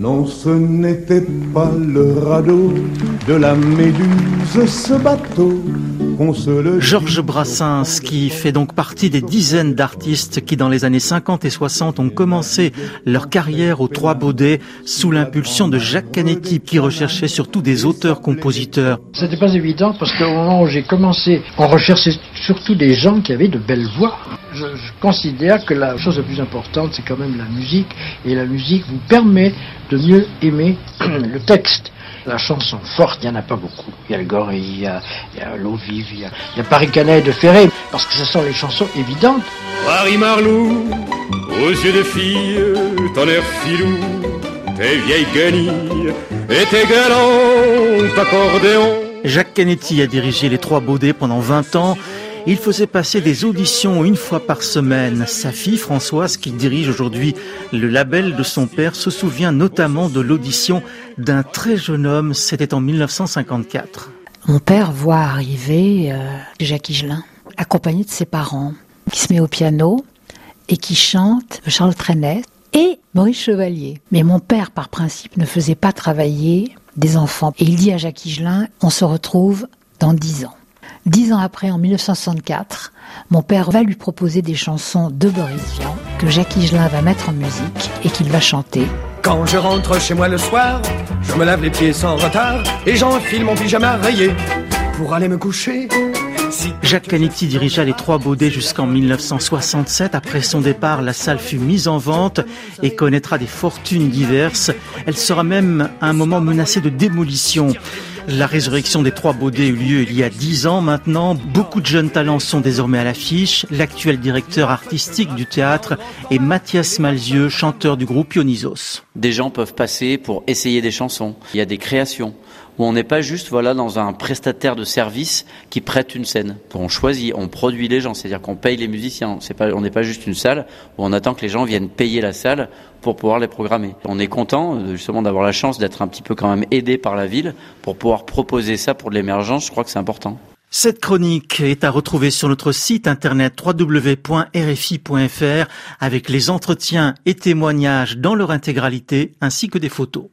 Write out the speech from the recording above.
Non, ce n'était pas le radeau de la Méduse, ce bateau. Georges Brassens, qui fait donc partie des dizaines d'artistes qui, dans les années 50 et 60, ont commencé leur carrière aux Trois Baudets sous l'impulsion de Jacques Canetti, qui recherchait surtout des auteurs-compositeurs. C'était pas évident parce qu'au moment où j'ai commencé, on recherchait surtout des gens qui avaient de belles voix. Je, je considère que la chose la plus importante, c'est quand même la musique, et la musique vous permet de mieux aimer le texte. La chanson forte, il n'y en a pas beaucoup. Il y a le gorille, il y a, l'eau vive, il y a, Paris Canet de Ferré, parce que ce sont les chansons évidentes. Paris Marlou, aux yeux de fille, ton air filou, tes vieilles guenilles et tes galants accordéons. Jacques Canetti a dirigé les Trois Baudets pendant 20 ans. Il faisait passer des auditions une fois par semaine. Sa fille Françoise, qui dirige aujourd'hui le label de son père, se souvient notamment de l'audition d'un très jeune homme. C'était en 1954. Mon père voit arriver euh, Jacques Higelin, accompagné de ses parents, qui se met au piano et qui chante Charles Trenet et Maurice Chevalier. Mais mon père, par principe, ne faisait pas travailler des enfants. Et il dit à Jacques Higelin, on se retrouve dans dix ans. Dix ans après, en 1964, mon père va lui proposer des chansons de Boris Vian que Jacques Higelin va mettre en musique et qu'il va chanter. Quand je rentre chez moi le soir, je me lave les pieds sans retard et j'enfile mon pyjama rayé pour aller me coucher. Jacques Canetti dirigea les Trois Baudets jusqu'en 1967. Après son départ, la salle fut mise en vente et connaîtra des fortunes diverses. Elle sera même à un moment menacée de démolition. La résurrection des Trois Baudets eut lieu il y a dix ans maintenant. Beaucoup de jeunes talents sont désormais à l'affiche. L'actuel directeur artistique du théâtre est Mathias Malzieux, chanteur du groupe Ionisos. Des gens peuvent passer pour essayer des chansons. Il y a des créations où on n'est pas juste voilà dans un prestataire de service qui prête une scène. On choisit, on produit les gens, c'est-à-dire qu'on paye les musiciens. On n'est pas juste une salle où on attend que les gens viennent payer la salle pour pouvoir les programmer. On est content euh, justement d'avoir la chance d'être un petit peu quand même aidé par la ville pour pouvoir proposer ça pour de l'émergence. Je crois que c'est important. Cette chronique est à retrouver sur notre site internet www.rfi.fr avec les entretiens et témoignages dans leur intégralité ainsi que des photos.